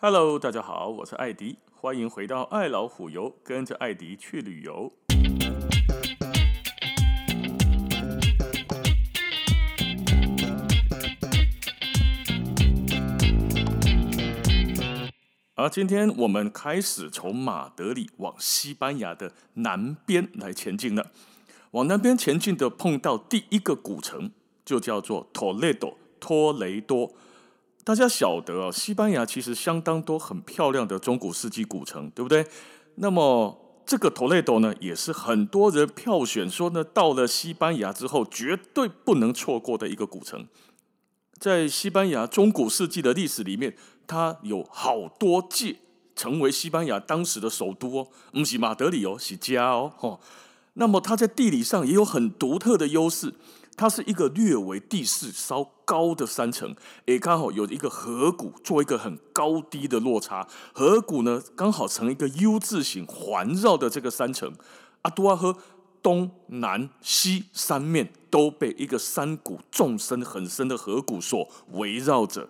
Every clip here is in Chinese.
Hello，大家好，我是艾迪，欢迎回到爱老虎游，跟着艾迪去旅游。而今天我们开始从马德里往西班牙的南边来前进了。往南边前进的，碰到第一个古城，就叫做托雷多，托雷多。大家晓得啊，西班牙其实相当多很漂亮的中古世纪古城，对不对？那么这个托雷多呢，也是很多人票选说呢，到了西班牙之后绝对不能错过的一个古城。在西班牙中古世纪的历史里面，它有好多届成为西班牙当时的首都哦，不是马德里哦，是加哦，哦。那么它在地理上也有很独特的优势。它是一个略为地势稍高的山城，也刚好有一个河谷做一个很高低的落差。河谷呢，刚好成一个 U 字形环绕的这个山城。阿杜阿河东南西三面都被一个山谷纵深很深的河谷所围绕着。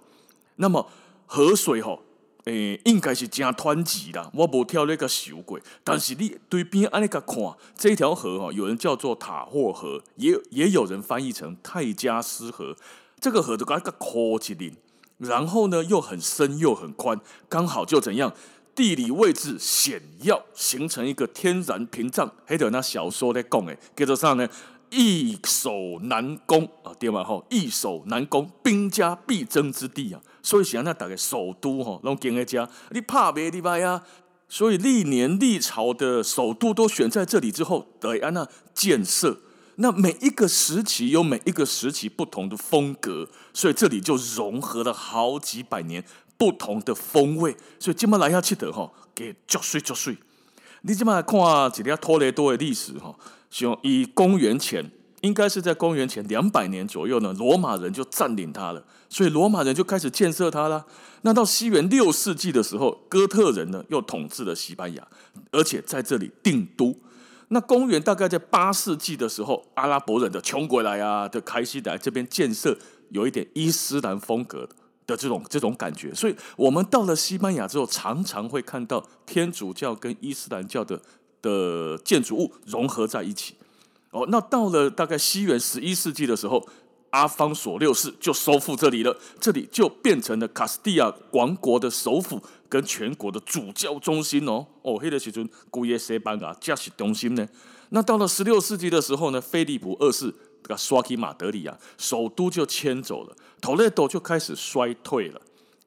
那么河水吼。诶，应该是真湍急啦，我无跳那个小过。但是你对边安尼个看，这条河哦，有人叫做塔霍河，也也有人翻译成泰加斯河。这个河就搞一个阔起林，然后呢又很深又很宽，刚好就怎样，地理位置险要，形成一个天然屏障。还有那小说在讲诶，叫做啥呢？易守难攻啊，对嘛吼，易守难攻，兵家必争之地啊。所以想那大概首都吼，拢建在这，你怕别地方呀？所以历年历朝的首都都选在这里之后，得安那建设。那每一个时期有每一个时期不同的风格，所以这里就融合了好几百年不同的风味。所以今麦来下去的吼，给足水足水。你今麦看几条托雷多的历史吼，就以公元前。应该是在公元前两百年左右呢，罗马人就占领它了，所以罗马人就开始建设它了。那到西元六世纪的时候，哥特人呢又统治了西班牙，而且在这里定都。那公元大概在八世纪的时候，阿拉伯人的穷鬼来啊，的开西来这边建设，有一点伊斯兰风格的这种这种感觉。所以我们到了西班牙之后，常常会看到天主教跟伊斯兰教的的建筑物融合在一起。哦，那到了大概西元十一世纪的时候，阿方索六世就收复这里了，这里就变成了卡斯蒂亚王国的首府跟全国的主教中心哦。哦，那个时阵古耶西班牙加西中心呢。那到了十六世纪的时候呢，菲利普二世这个刷起马德里啊，首都就迁走了，托雷多就开始衰退了。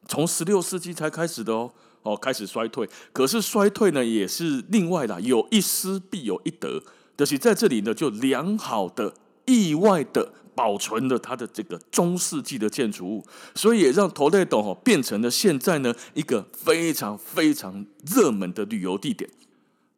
从十六世纪才开始的哦，哦，开始衰退。可是衰退呢，也是另外的，有一失必有一得。就是在这里呢，就良好的、意外的保存了它的这个中世纪的建筑物，所以也让托雷多变成了现在呢一个非常非常热门的旅游地点。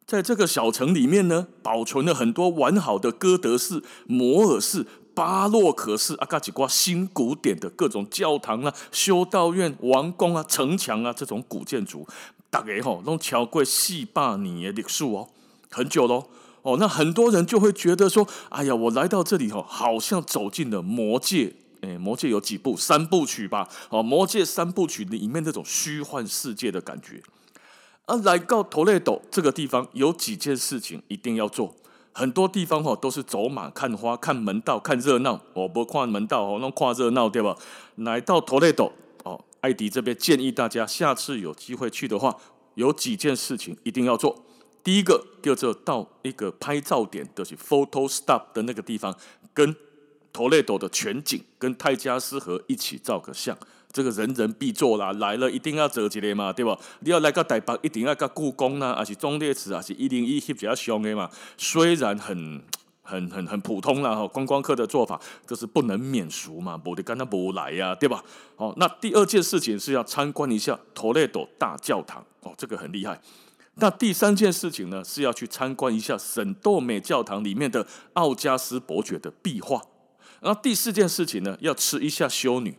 在这个小城里面呢，保存了很多完好的哥德式、摩尔式、巴洛克式啊，嘎几挂新古典的各种教堂啊、修道院、王宫啊、城墙啊这种古建筑，大概吼都超过四百年的历史哦，很久喽。哦，那很多人就会觉得说，哎呀，我来到这里哦，好像走进了魔界。诶，魔界有几部？三部曲吧。哦，魔界三部曲里面那种虚幻世界的感觉。而来到托雷斗这个地方，有几件事情一定要做。很多地方哦，都是走马看花、看门道、看热闹。哦，不看门道哦，那看热闹对吧？来到托雷多哦，艾迪这边建议大家，下次有机会去的话，有几件事情一定要做。第一个，就做到一个拍照点，就是 photo stop 的那个地方，跟托雷多的全景，跟泰加斯河一起照个相，这个人人必做啦。来了一定要走起来嘛，对吧？你要来个台北，一定要个故宫呐，还是忠烈祠，还是一零一翕比较凶的嘛。虽然很很很很普通啦，哈，观光客的做法，就是不能免俗嘛，不得跟他不来呀，对吧？好，那第二件事情是要参观一下托雷多大教堂，哦，这个很厉害。那第三件事情呢，是要去参观一下圣多美教堂里面的奥加斯伯爵的壁画。然后第四件事情呢，要吃一下修女，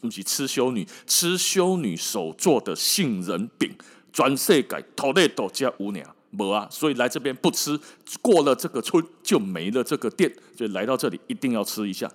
不是吃修女，吃修女手做的杏仁饼，全世界托雷多加乌娘没啊，所以来这边不吃，过了这个村就没了这个店，所以来到这里一定要吃一下。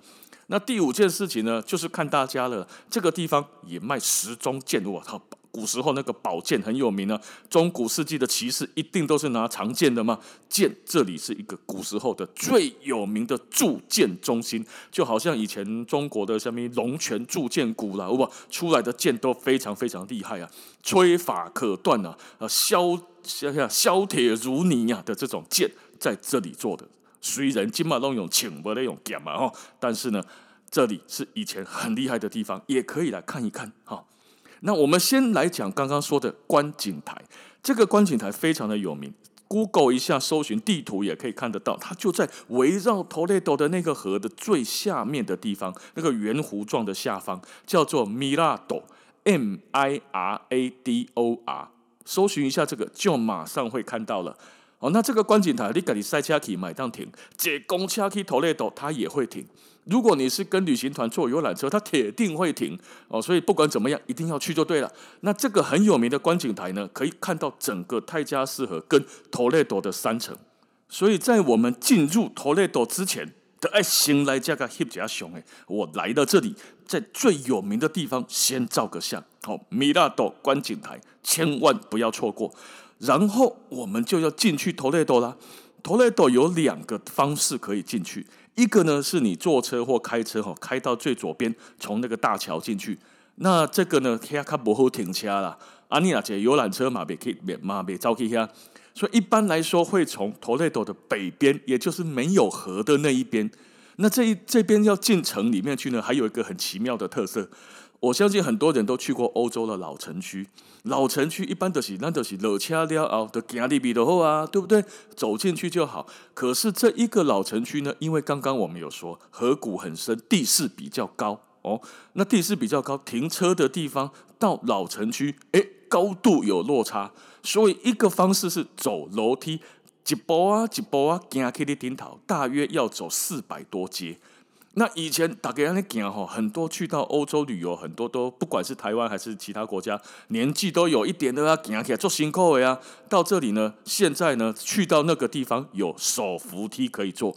那第五件事情呢，就是看大家了，这个地方也卖时装件，我操！古时候那个宝剑很有名啊，中古世纪的骑士一定都是拿长剑的嘛。剑这里是一个古时候的最有名的铸剑中心，就好像以前中国的什么龙泉铸剑谷啦，哇，出来的剑都非常非常厉害啊，吹法可断啊，呃，削削削铁如泥啊的这种剑在这里做的。虽然今嘛都用轻薄的用剑嘛哈，但是呢，这里是以前很厉害的地方，也可以来看一看哈。那我们先来讲刚刚说的观景台，这个观景台非常的有名，Google 一下搜寻地图也可以看得到，它就在围绕 Toledo 的那个河的最下面的地方，那个圆弧状的下方叫做 Mirador，M-I-R-A-D-O-R，搜寻一下这个就马上会看到了。哦，那这个观景台，你赶紧塞车去买当停，坐公车去 Toledo，它也会停。如果你是跟旅行团坐游览车，它铁定会停。哦，所以不管怎么样，一定要去就对了。那这个很有名的观景台呢，可以看到整个泰加斯河跟 Toledo 的山城。所以在我们进入 Toledo 之前，得爱先来这个翕一下相。诶，我来到这里，在最有名的地方先照个相。好，米拉多观景台，千万不要错过。然后我们就要进去 Toledo 啦。Toledo 有两个方式可以进去，一个呢是你坐车或开车哈，开到最左边，从那个大桥进去。那这个呢，它卡不好停车啦。阿尼亚姐游览车嘛，别可以别嘛别着急下。所以一般来说，会从 Toledo 的北边，也就是没有河的那一边。那这一这边要进城里面去呢，还有一个很奇妙的特色。我相信很多人都去过欧洲的老城区，老城区一般都是那都是老车了后的行里比的好啊，对不对？走进去就好。可是这一个老城区呢，因为刚刚我们有说河谷很深，地势比较高哦，那地势比较高，停车的地方到老城区，诶，高度有落差，所以一个方式是走楼梯，一步啊一步啊行去的顶头，大约要走四百多阶。那以前大家安尼行吼，很多去到欧洲旅游，很多都不管是台湾还是其他国家，年纪都有一点的啊，行起来做辛苦的呀。到这里呢，现在呢，去到那个地方有手扶梯可以坐，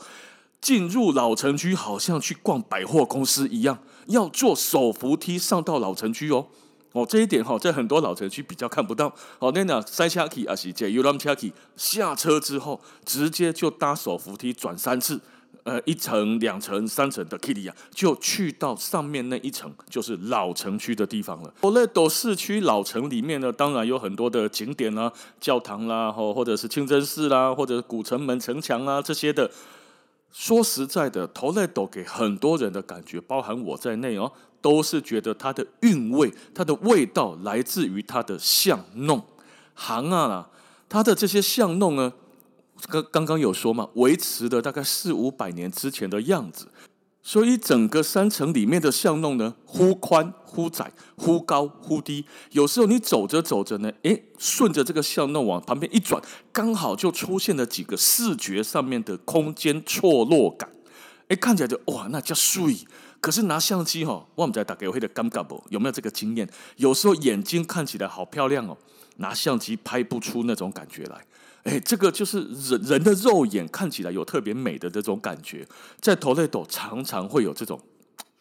进入老城区好像去逛百货公司一样，要坐手扶梯上到老城区哦。哦，这一点哈，在很多老城区比较看不到。哦，那那塞车去啊是坐游览车去，下车之后直接就搭手扶梯转三次。呃，一层、两层、三层的 Kitty 啊，就去到上面那一层，就是老城区的地方了。Toledo 市区老城里面呢，当然有很多的景点啦、啊，教堂啦，或或者是清真寺啦，或者是古城门、城墙啊这些的。说实在的，Toledo 给很多人的感觉，包含我在内哦，都是觉得它的韵味、它的味道来自于它的巷弄、行啊啦，它的这些巷弄呢。刚刚刚有说嘛，维持了大概四五百年之前的样子，所以整个山城里面的巷弄呢，忽宽忽窄，忽高忽低。有时候你走着走着呢，诶，顺着这个巷弄往旁边一转，刚好就出现了几个视觉上面的空间错落感。诶，看起来就哇，那叫水。可是拿相机哈，我们在打给我会的尴尬不？有没有这个经验？有时候眼睛看起来好漂亮哦，拿相机拍不出那种感觉来。哎，这个就是人人的肉眼看起来有特别美的这种感觉，在 Toledo 常常会有这种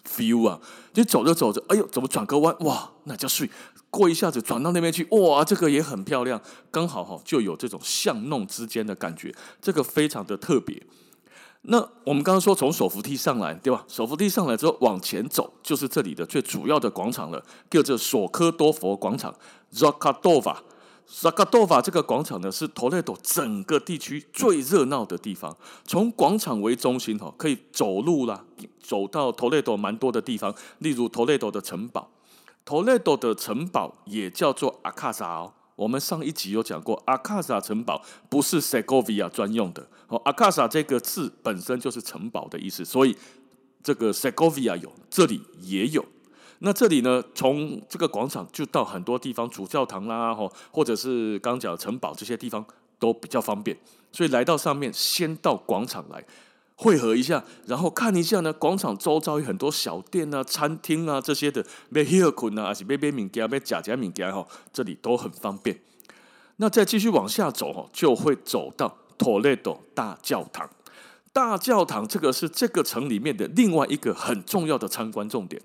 feel 啊，就走着走着，哎呦，怎么转个弯？哇，那叫睡！过一下子转到那边去，哇，这个也很漂亮，刚好哈就有这种巷弄之间的感觉，这个非常的特别。那我们刚刚说从手扶梯上来，对吧？手扶梯上来之后往前走，就是这里的最主要的广场了，叫做索科多佛广场 （Zoccadova）。萨卡多瓦这个广场呢，是 Toledo 整个地区最热闹的地方。从广场为中心哈，可以走路啦，走到 Toledo 蛮多的地方，例如 Toledo 的城堡。Toledo 的城堡也叫做阿卡萨哦。我们上一集有讲过，阿卡萨城堡不是 Segovia 专用的哦。阿卡萨这个字本身就是城堡的意思，所以这个 Segovia 有，这里也有。那这里呢，从这个广场就到很多地方，主教堂啦，吼，或者是刚讲的城堡这些地方都比较方便。所以来到上面，先到广场来汇合一下，然后看一下呢，广场周遭有很多小店啊、餐厅啊这些的，买休困啊，还是买买物件、买假假物件哈，这里都很方便。那再继续往下走哈，就会走到 Toledo 大教堂。大教堂这个是这个城里面的另外一个很重要的参观重点。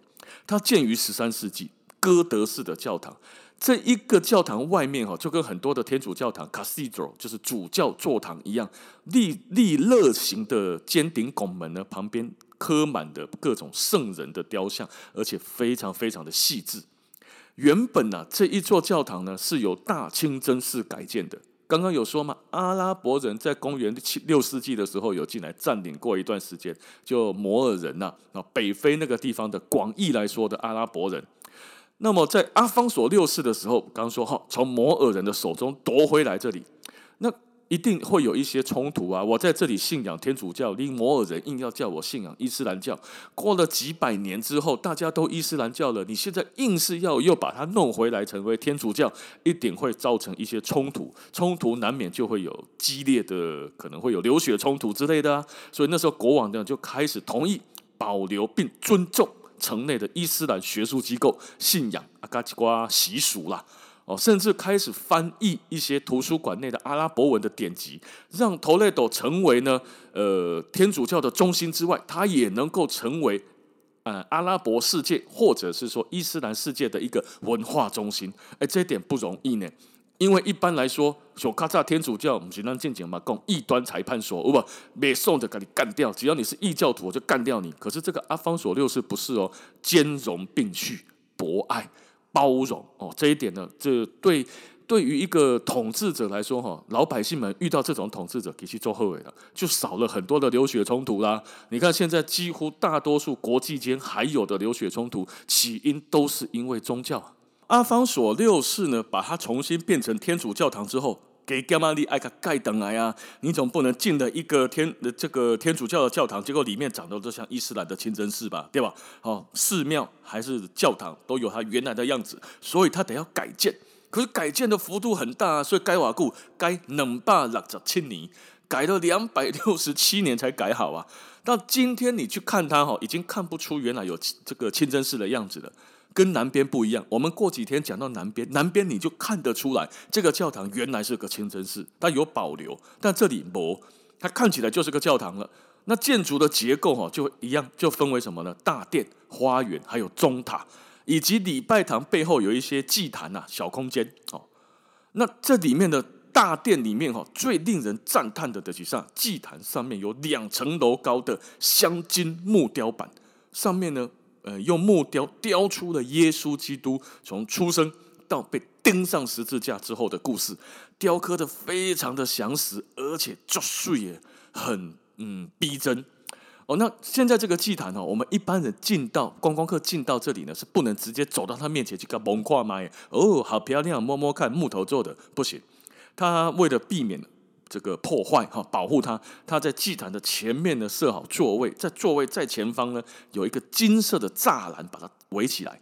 它建于十三世纪，哥德式的教堂。这一个教堂外面哈，就跟很多的天主教堂 （cathedral） 就是主教座堂一样，立立乐型的尖顶拱门呢，旁边刻满的各种圣人的雕像，而且非常非常的细致。原本呢、这一座教堂呢是由大清真寺改建的。刚刚有说嘛，阿拉伯人在公元七六世纪的时候有进来占领过一段时间，就摩尔人呐，啊，北非那个地方的广义来说的阿拉伯人。那么在阿方索六世的时候，刚说哈，从摩尔人的手中夺回来这里，一定会有一些冲突啊！我在这里信仰天主教，你摩尔人硬要叫我信仰伊斯兰教。过了几百年之后，大家都伊斯兰教了，你现在硬是要又把它弄回来成为天主教，一定会造成一些冲突，冲突难免就会有激烈的，可能会有流血冲突之类的啊！所以那时候国王呢就开始同意保留并尊重。城内的伊斯兰学术机构信仰阿嘎吉瓜习俗啦，哦，甚至开始翻译一些图书馆内的阿拉伯文的典籍，让托雷多成为呢，呃，天主教的中心之外，它也能够成为呃阿拉伯世界或者是说伊斯兰世界的一个文化中心。哎，这一点不容易呢。因为一般来说，小卡扎天主教，我们经常见讲嘛，讲异端裁判所，不，没送的给你干掉。只要你是异教徒，我就干掉你。可是这个阿方索六世不是哦，兼容并蓄、博爱、包容哦，这一点呢，这对对于一个统治者来说，哈，老百姓们遇到这种统治者，给去做后悔了，就少了很多的流血冲突啦。你看现在几乎大多数国际间还有的流血冲突，起因都是因为宗教。阿方索六世呢，把它重新变成天主教堂之后，给加玛利艾卡盖等来啊！你总不能进了一个天这个天主教的教堂，结果里面长得都像伊斯兰的清真寺吧？对吧？哦，寺庙还是教堂都有它原来的样子，所以它得要改建。可是改建的幅度很大，所以该瓦固该能霸六十七年，改了两百六十七年才改好啊！到今天你去看它，哈，已经看不出原来有这个清真寺的样子了。跟南边不一样，我们过几天讲到南边，南边你就看得出来，这个教堂原来是个清真寺，它有保留，但这里没，它看起来就是个教堂了。那建筑的结构哈，就一样，就分为什么呢？大殿、花园，还有钟塔，以及礼拜堂背后有一些祭坛呐、小空间哦。那这里面的大殿里面哈，最令人赞叹的的是上祭坛上面有两层楼高的镶金木雕板，上面呢。呃，用木雕雕出了耶稣基督从出生到被钉上十字架之后的故事，雕刻的非常的详实，而且作祟也很嗯逼真。哦，那现在这个祭坛哦，我们一般人进到观光客进到这里呢，是不能直接走到他面前去搞蒙跨吗？哦，好漂亮，摸摸看，木头做的不行。他为了避免。这个破坏哈，保护它。它在祭坛的前面呢，设好座位，在座位在前方呢，有一个金色的栅栏把它围起来。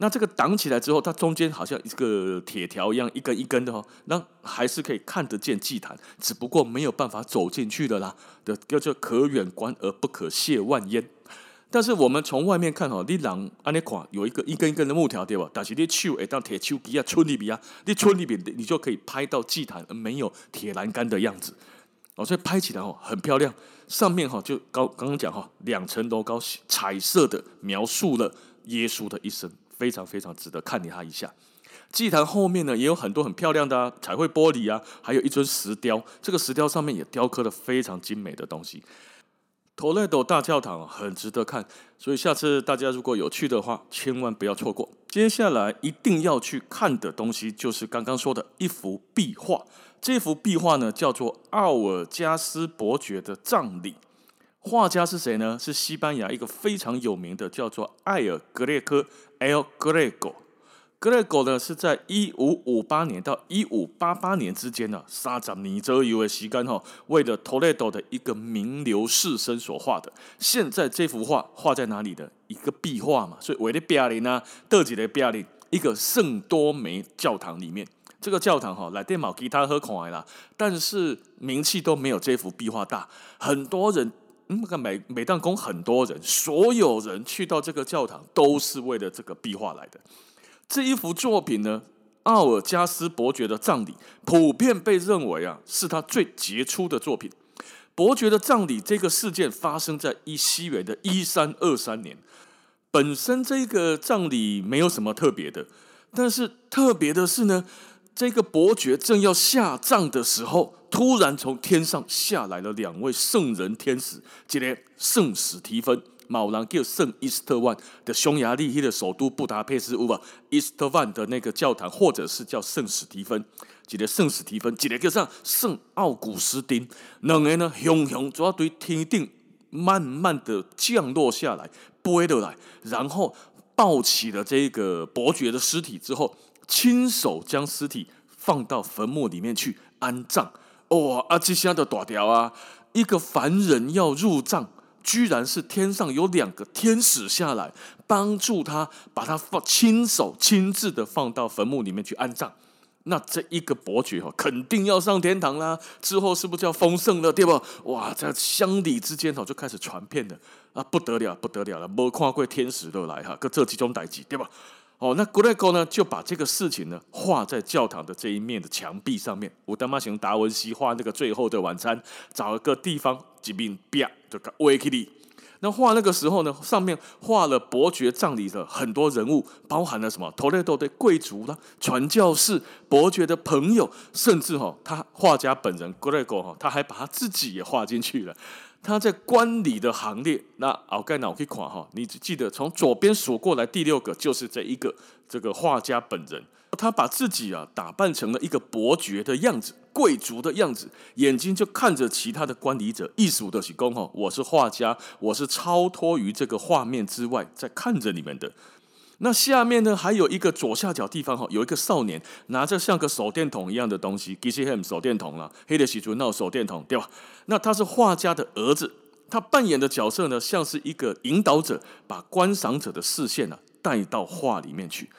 那这个挡起来之后，它中间好像一个铁条一样，一根一根的哈，那还是可以看得见祭坛，只不过没有办法走进去的啦。的叫可远观而不可亵玩焉。但是我们从外面看哈，你人安尼看有一个一根一根的木条对吧？但是你手会当铁锹机啊，村里边啊，你村里边你就可以拍到祭坛没有铁栏杆的样子哦，所以拍起来哦很漂亮。上面哈就高刚刚讲哈两层楼高，彩色的描述了耶稣的一生，非常非常值得看你他一下。祭坛后面呢也有很多很漂亮的、啊、彩绘玻璃啊，还有一尊石雕，这个石雕上面也雕刻了非常精美的东西。托雷多大教堂很值得看，所以下次大家如果有去的话，千万不要错过。接下来一定要去看的东西，就是刚刚说的一幅壁画。这幅壁画呢，叫做奥尔加斯伯爵的葬礼。画家是谁呢？是西班牙一个非常有名的，叫做艾尔格列科 （El Greco）。格雷戈呢是在一五五八年到一五八八年之间呢，三十年左右的时间哈，为了托雷多的一个名流士绅所画的。现在这幅画画在哪里的？一个壁画嘛，所以为了标林呢，德几的标林，一个圣多美教堂里面，这个教堂哈来电毛吉他喝孔来啦，但是名气都没有这幅壁画大。很多人，嗯，每每当供很多人，所有人去到这个教堂都是为了这个壁画来的。这一幅作品呢，奥尔加斯伯爵的葬礼，普遍被认为啊是他最杰出的作品。伯爵的葬礼这个事件发生在一西元的一三二三年，本身这个葬礼没有什么特别的，但是特别的是呢，这个伯爵正要下葬的时候，突然从天上下来了两位圣人天使，一个圣史提芬。某人叫圣伊斯特万的匈牙利的首都布达佩斯，乌吧？伊斯特万的那个教堂，或者是叫圣史提芬，一个圣史提芬，一个叫上圣奥古斯丁，两个呢，雄雄主要对天顶慢慢的降落下来，飞了来，然后抱起了这个伯爵的尸体之后，亲手将尸体放到坟墓里面去安葬。哇，啊，这下的大条啊，一个凡人要入葬。居然是天上有两个天使下来帮助他，把他放亲手亲自的放到坟墓里面去安葬。那这一个伯爵哈，肯定要上天堂啦！之后是不是就要丰盛了，对吧？哇，在乡里之间哦，就开始传遍了啊，不得了，不得了了！没看过天使都来哈，搁这几种代志，对吧？哦，那古列哥呢，就把这个事情呢画在教堂的这一面的墙壁上面。我他妈想达文西画那个最后的晚餐，找一个地方一面壁就给围起来。那画那个时候呢，上面画了伯爵葬礼的很多人物，包含了什么？托雷多的贵族啦，传教士，伯爵的朋友，甚至哈，他画家本人古列哥哈，他还把他自己也画进去了。他在观礼的行列，那奥盖脑可以看哈，你只记得从左边数过来第六个就是这一个这个画家本人，他把自己啊打扮成了一个伯爵的样子，贵族的样子，眼睛就看着其他的观礼者，意思就是讲哈，我是画家，我是超脱于这个画面之外，在看着你们的。那下面呢，还有一个左下角地方哈，有一个少年拿着像个手电筒一样的东西，G C M 手电筒了，黑的喜竹闹手电筒，对吧？那他是画家的儿子，他扮演的角色呢，像是一个引导者，把观赏者的视线呢带到画里面去。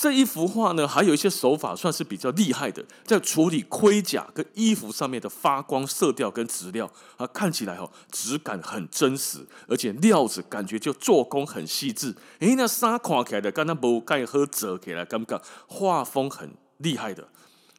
这一幅画呢，还有一些手法算是比较厉害的，在处理盔甲跟衣服上面的发光色调跟质料啊，看起来哦质感很真实，而且料子感觉就做工很细致。诶，那纱看起来的，刚刚不盖喝折起来，感觉画风很厉害的。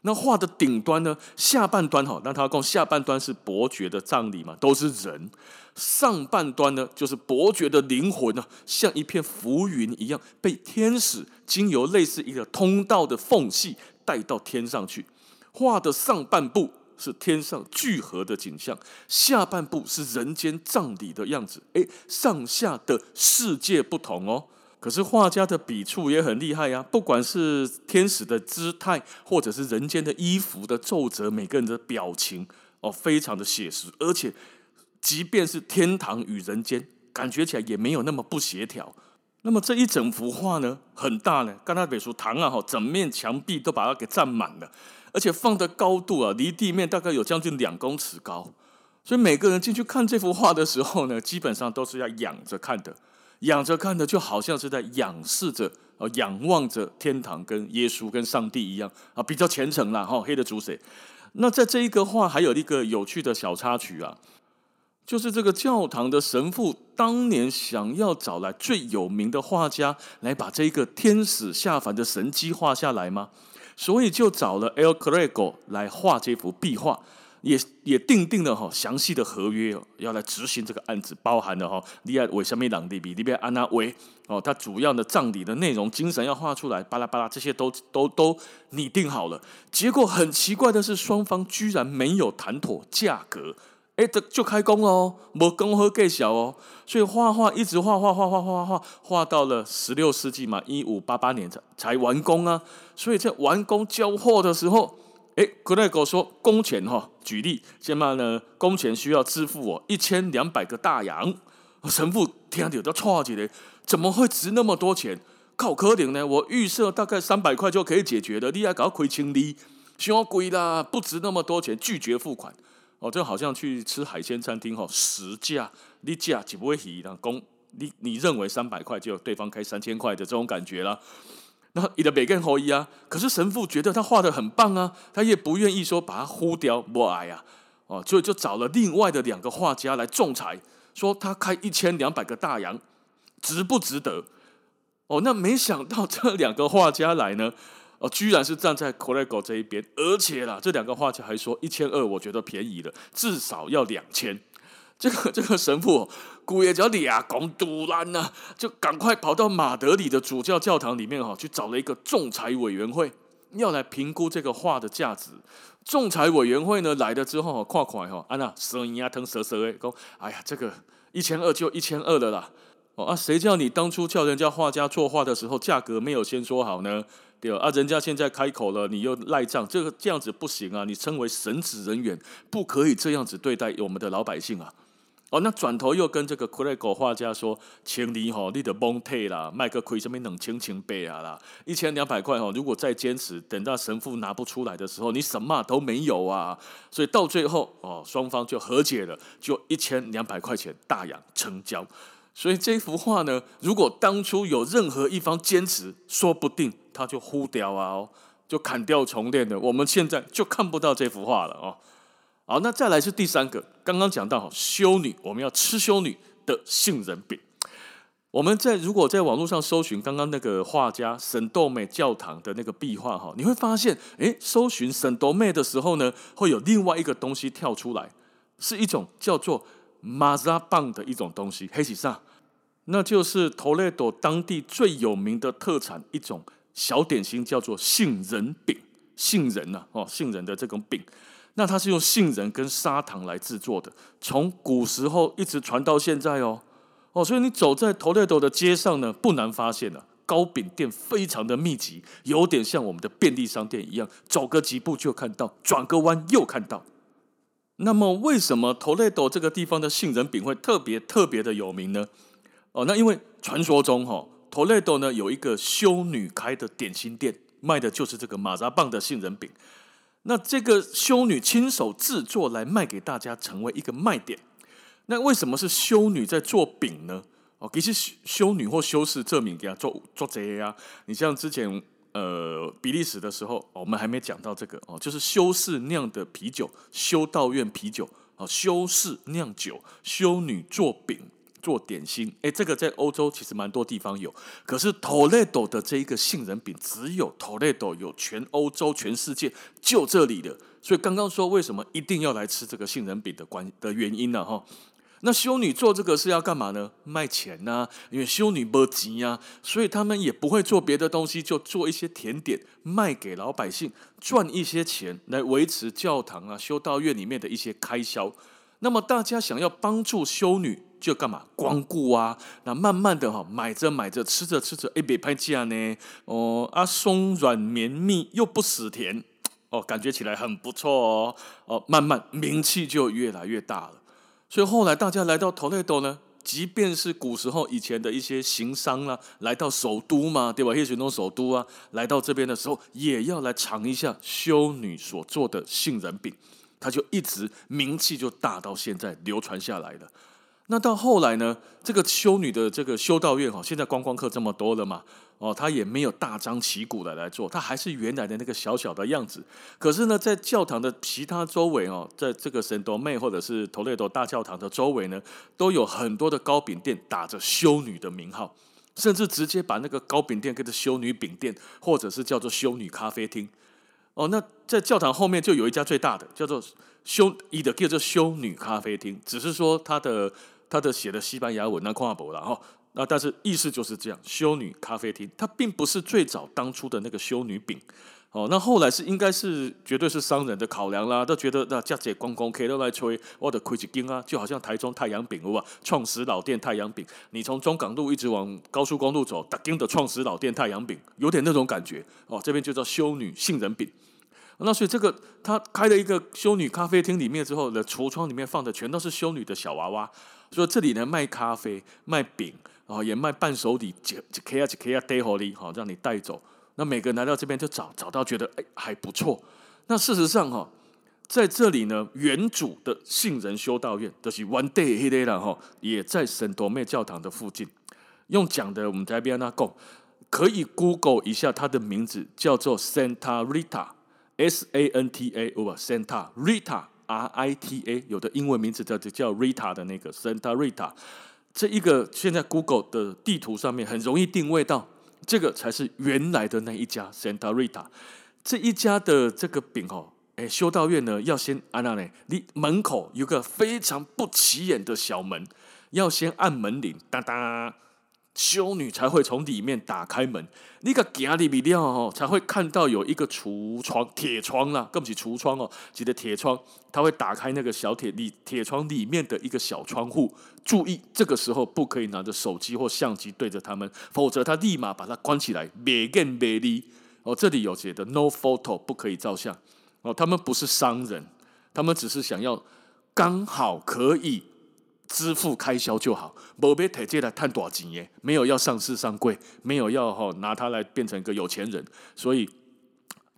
那画的顶端呢，下半端哈，那他讲下半端是伯爵的葬礼嘛，都是人。上半端呢，就是伯爵的灵魂呢，像一片浮云一样，被天使经由类似一个通道的缝隙带到天上去。画的上半部是天上聚合的景象，下半部是人间葬礼的样子。诶，上下的世界不同哦。可是画家的笔触也很厉害呀，不管是天使的姿态，或者是人间的衣服的皱褶，每个人的表情哦，非常的写实，而且。即便是天堂与人间，感觉起来也没有那么不协调。那么这一整幅画呢，很大呢，刚才别说堂啊，哈，整面墙壁都把它给占满了，而且放的高度啊，离地面大概有将近两公尺高。所以每个人进去看这幅画的时候呢，基本上都是要仰着看的，仰着看的就好像是在仰视着、仰望着天堂跟耶稣跟上帝一样啊，比较虔诚啦，哈，黑的主谁？那在这一个画还有一个有趣的小插曲啊。就是这个教堂的神父当年想要找来最有名的画家来把这个天使下凡的神迹画下来吗？所以就找了 El Greco 来画这幅壁画，也也订定了哈详细的合约哦，要来执行这个案子，包含了哈利亚韦什米朗蒂比利亚安娜维哦，他主要的葬礼的内容、精神要画出来，巴拉巴拉这些都都都拟定好了。结果很奇怪的是，双方居然没有谈妥价格。哎，就开工了哦，没工和盖小哦，所以画画一直画画画画画画画到了十六世纪嘛，一五八八年才才完工啊。所以在完工交货的时候，哎，格雷戈说工钱哈，举例，现在呢，工钱需要支付我一千两百个大洋。神父听到都错起来，怎么会值那么多钱？靠可怜呢？我预设大概三百块就可以解决的，你还搞亏清理，太贵啦，不值那么多钱，拒绝付款。哦，就好像去吃海鲜餐厅，哈，实价你价就不会提，然后你你认为三百块，就对方开三千块的这种感觉了。那你的每个人合意啊，可是神父觉得他画的很棒啊，他也不愿意说把它呼掉不爱呀，哦，所以就找了另外的两个画家来仲裁，说他开一千两百个大洋，值不值得？哦，那没想到这两个画家来呢。哦，居然是站在 Corrego 这一边，而且啦，这两个画家还说一千二，我觉得便宜了，至少要两千。这个这个神父姑爷叫俩公杜兰呐，就赶快跑到马德里的主教教堂里面哈，去找了一个仲裁委员会，要来评估这个画的价值。仲裁委员会呢来了之后，看看哈，啊那声音啊疼蛇蛇的，讲，哎呀，这个一千二就一千二了啦。哦啊，谁叫你当初叫人家画家作画的时候价格没有先说好呢？对啊，人家现在开口了，你又赖账，这个这样子不行啊！你称为神职人员，不可以这样子对待我们的老百姓啊！哦，那转头又跟这个克雷狗画家说，请你吼，你的蒙退啦，卖个亏什么冷清清背啊啦，一千两百块吼，如果再坚持，等到神父拿不出来的时候，你什么都没有啊！所以到最后哦，双方就和解了，就一千两百块钱大洋成交。所以这幅画呢，如果当初有任何一方坚持，说不定他就呼掉啊，哦，就砍掉重练了。我们现在就看不到这幅画了哦。好，那再来是第三个，刚刚讲到修女，我们要吃修女的杏仁饼。我们在如果在网络上搜寻刚刚那个画家圣多美教堂的那个壁画哈，你会发现，诶，搜寻圣多美的时候呢，会有另外一个东西跳出来，是一种叫做。马扎棒的一种东西，黑喜萨，那就是托雷多当地最有名的特产，一种小点心，叫做杏仁饼。杏仁呐，哦，杏仁的这种饼，那它是用杏仁跟砂糖来制作的，从古时候一直传到现在哦，哦，所以你走在托雷多的街上呢，不难发现了，糕饼店非常的密集，有点像我们的便利商店一样，走个几步就看到，转个弯又看到。那么，为什么托雷多这个地方的杏仁饼会特别特别的有名呢？哦，那因为传说中哈，托雷多呢有一个修女开的点心店，卖的就是这个马扎棒的杏仁饼。那这个修女亲手制作来卖给大家，成为一个卖点。那为什么是修女在做饼呢？哦，其实修女或修士这名给他做做贼呀。你像之前。呃，比利时的时候，我们还没讲到这个哦，就是修士酿的啤酒，修道院啤酒哦，修士酿酒，修女做饼做点心，诶，这个在欧洲其实蛮多地方有，可是 Toledo 的这一个杏仁饼，只有 Toledo 有，全欧洲、全世界就这里的，所以刚刚说为什么一定要来吃这个杏仁饼的关的原因呢？哈。那修女做这个是要干嘛呢？卖钱呐、因为修女没钱呀，所以他们也不会做别的东西，就做一些甜点卖给老百姓，赚一些钱来维持教堂啊、修道院里面的一些开销。那么大家想要帮助修女，就干嘛？光顾啊。那慢慢的哈，买着买着，吃着吃着，哎，别拍价呢。哦，啊，松软绵密又不死甜，哦，感觉起来很不错哦。哦，慢慢名气就越来越大了。所以后来大家来到 Toledo 呢，即便是古时候以前的一些行商啦、啊，来到首都嘛，对吧？叶雪农首都啊，来到这边的时候，也要来尝一下修女所做的杏仁饼，他就一直名气就大到现在流传下来了。那到后来呢，这个修女的这个修道院哈，现在观光客这么多了嘛，哦，他也没有大张旗鼓的来做，他还是原来的那个小小的样子。可是呢，在教堂的其他周围哦，在这个圣多妹或者是托雷多大教堂的周围呢，都有很多的糕饼店打着修女的名号，甚至直接把那个糕饼店叫做修女饼店，或者是叫做修女咖啡厅。哦，那在教堂后面就有一家最大的，叫做修，伊的叫做修女咖啡厅，只是说它的。他的写的西班牙文那跨博了哈，那但是意思就是这样，修女咖啡厅，它并不是最早当初的那个修女饼，哦，那后来是应该是绝对是商人的考量啦，都觉得那价钱光光可以都来吹，我的亏几斤啊，就好像台中太阳饼哇，创始老店太阳饼，你从中港路一直往高速公路走，打金的创始老店太阳饼，有点那种感觉。哦，这边就叫修女杏仁饼，那所以这个他开了一个修女咖啡厅里面之后的橱窗里面放的全都是修女的小娃娃。所以这里呢，卖咖啡、卖饼，啊，也卖伴手礼，几几 K 啊几 K 啊带回来，好让你带走。那每个人来到这边就找找到觉得哎还不错。那事实上哈，在这里呢，原主的杏仁修道院就是 One Day 黑的了哈，也在圣多美教堂的附近。用讲的我们在边那讲，可以 Google 一下它的名字叫做 Santa Rita，S A N T A 哦不 Santa Rita。R I T A 有的英文名字叫叫 Rita 的那个 Santa Rita，这一个现在 Google 的地图上面很容易定位到，这个才是原来的那一家 Santa Rita。这一家的这个饼哦，哎，修道院呢要先安那呢，你门口有个非常不起眼的小门，要先按门铃，哒哒。修女才会从里面打开门，那个家里面哦，才会看到有一个橱窗，铁窗啦，更不是橱窗哦，记得铁窗，他会打开那个小铁里铁窗里面的一个小窗户。注意，这个时候不可以拿着手机或相机对着他们，否则他立马把它关起来，别见别离。哦，这里有写的 “no photo”，不可以照相。哦，他们不是商人，他们只是想要刚好可以。支付开销就好，没必提这来赚大钱耶，没有要上市上柜，没有要哈拿它来变成一个有钱人，所以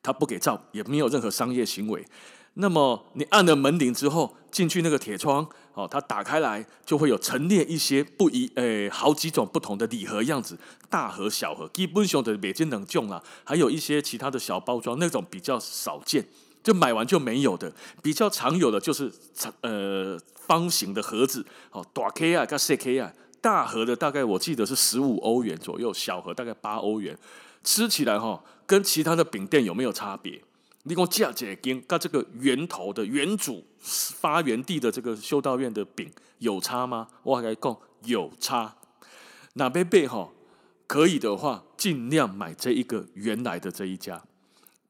他不给照，也没有任何商业行为。那么你按了门铃之后，进去那个铁窗，哦，它打开来就会有陈列一些不一诶好几种不同的礼盒样子，大盒小盒，基本上的每件能用啦，还有一些其他的小包装，那种比较少见。就买完就没有的，比较常有的就是呃方形的盒子，哦，大 K 啊跟小 K 啊，大盒的大概我记得是十五欧元左右，小盒大概八欧元。吃起来哈，跟其他的饼店有没有差别？你讲价钱跟跟这个源头的原主发源地的这个修道院的饼有差吗？我还来讲有差。那边贝哈可以的话，尽量买这一个原来的这一家。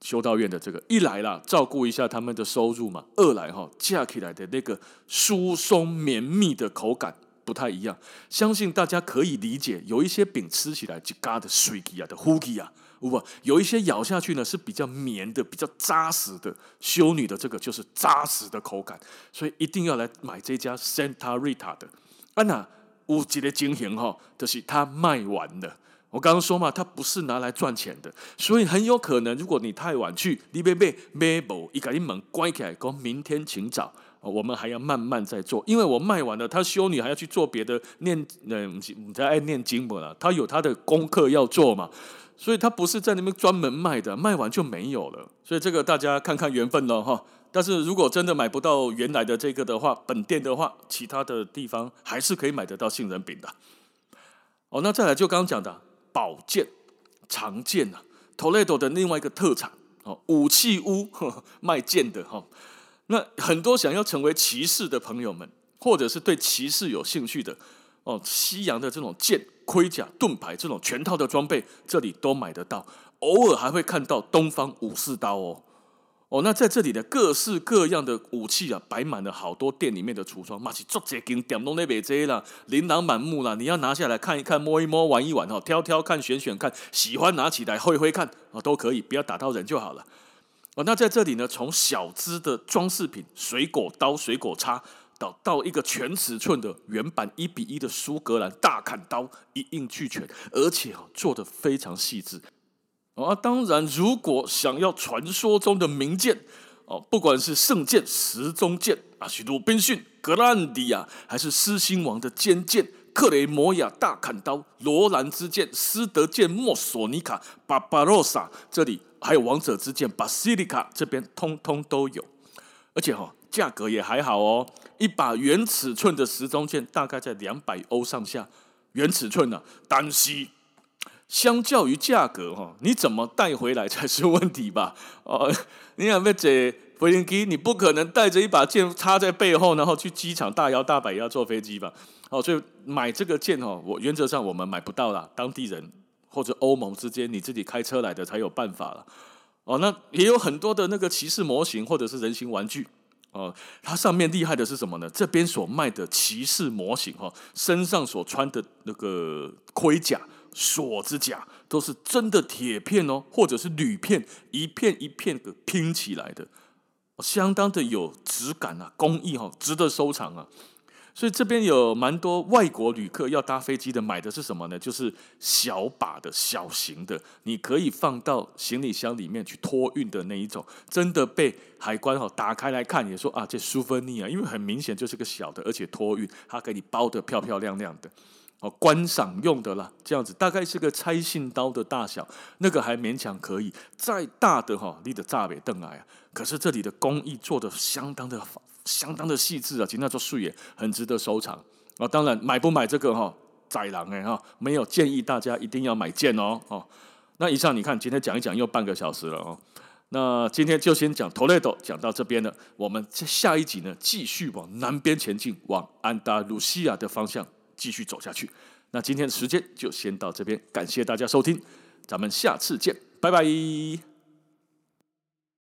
修道院的这个一来啦，照顾一下他们的收入嘛；二来哈，架起来的那个疏松绵密的口感不太一样，相信大家可以理解。有一些饼吃起来就嘎的水气啊的呼气啊，不，有一些咬下去呢是比较绵的、比较扎实的。修女的这个就是扎实的口感，所以一定要来买这家 Santa Rita 的。啊那有一个情形哈，就是它卖完了。我刚刚说嘛，它不是拿来赚钱的，所以很有可能，如果你太晚去，你被被买不，一个一门关起来，讲明天请早，我们还要慢慢再做，因为我卖完了，他修女还要去做别的念，嗯，你在爱念经不了？他有他的功课要做嘛，所以他不是在那边专门卖的，卖完就没有了，所以这个大家看看缘分了哈。但是如果真的买不到原来的这个的话，本店的话，其他的地方还是可以买得到杏仁饼的。哦，那再来就刚刚讲的。宝剑长剑啊，Toledo 的另外一个特产哦，武器屋呵呵 卖剑的哈。那很多想要成为骑士的朋友们，或者是对骑士有兴趣的哦，西洋的这种剑、盔甲、盾牌这种全套的装备，这里都买得到。偶尔还会看到东方武士刀哦。哦，那在这里的各式各样的武器啊，摆满了好多店里面的橱窗，嘛是做这间店都那边这啦，琳琅满目啦。你要拿下来看一看、摸一摸、玩一玩哦，挑挑看、选选看，喜欢拿起来挥挥看哦，都可以，不要打到人就好了。哦，那在这里呢，从小支的装饰品、水果刀、水果叉，到到一个全尺寸的原版一比一的苏格兰大砍刀，一应俱全，而且哦，做得非常细致。啊，当然，如果想要传说中的名剑，哦，不管是圣剑、时钟剑啊，是鲁滨逊、格兰迪亚，还是狮心王的尖剑、克雷摩亚大砍刀、罗兰之剑、斯德剑、莫索尼卡、巴巴罗萨，这里还有王者之剑巴西利卡，这边通通都有，而且哈、哦，价格也还好哦，一把原尺寸的时钟剑大概在两百欧上下，原尺寸呢、啊，单膝。相较于价格哈，你怎么带回来才是问题吧？哦，你想被这飞行机，你不可能带着一把剑插在背后，然后去机场大摇大摆要坐飞机吧？哦，所以买这个剑哦，我原则上我们买不到啦，当地人或者欧盟之间你自己开车来的才有办法了。哦，那也有很多的那个骑士模型或者是人形玩具哦，它上面厉害的是什么呢？这边所卖的骑士模型哈，身上所穿的那个盔甲。锁子甲都是真的铁片哦，或者是铝片，一片一片的拼起来的，相当的有质感啊，工艺哈，值得收藏啊。所以这边有蛮多外国旅客要搭飞机的，买的是什么呢？就是小把的小型的，你可以放到行李箱里面去托运的那一种。真的被海关哈打开来看，也说啊，这苏芬尼啊，因为很明显就是个小的，而且托运，它给你包得漂漂亮亮的。哦，观赏用的啦，这样子大概是个拆信刀的大小，那个还勉强可以。再大的哈，你的炸北邓来啊！可是这里的工艺做的相当的、相当的细致啊，其实那做树也很值得收藏啊。当然，买不买这个哈，宰狼哎哈，没有建议大家一定要买剑哦哦。那以上你看，今天讲一讲又半个小时了哦。那今天就先讲 Toledo，讲到这边了。我们下一集呢，继续往南边前进，往安达卢西亚的方向。继续走下去。那今天的时间就先到这边，感谢大家收听，咱们下次见，拜拜。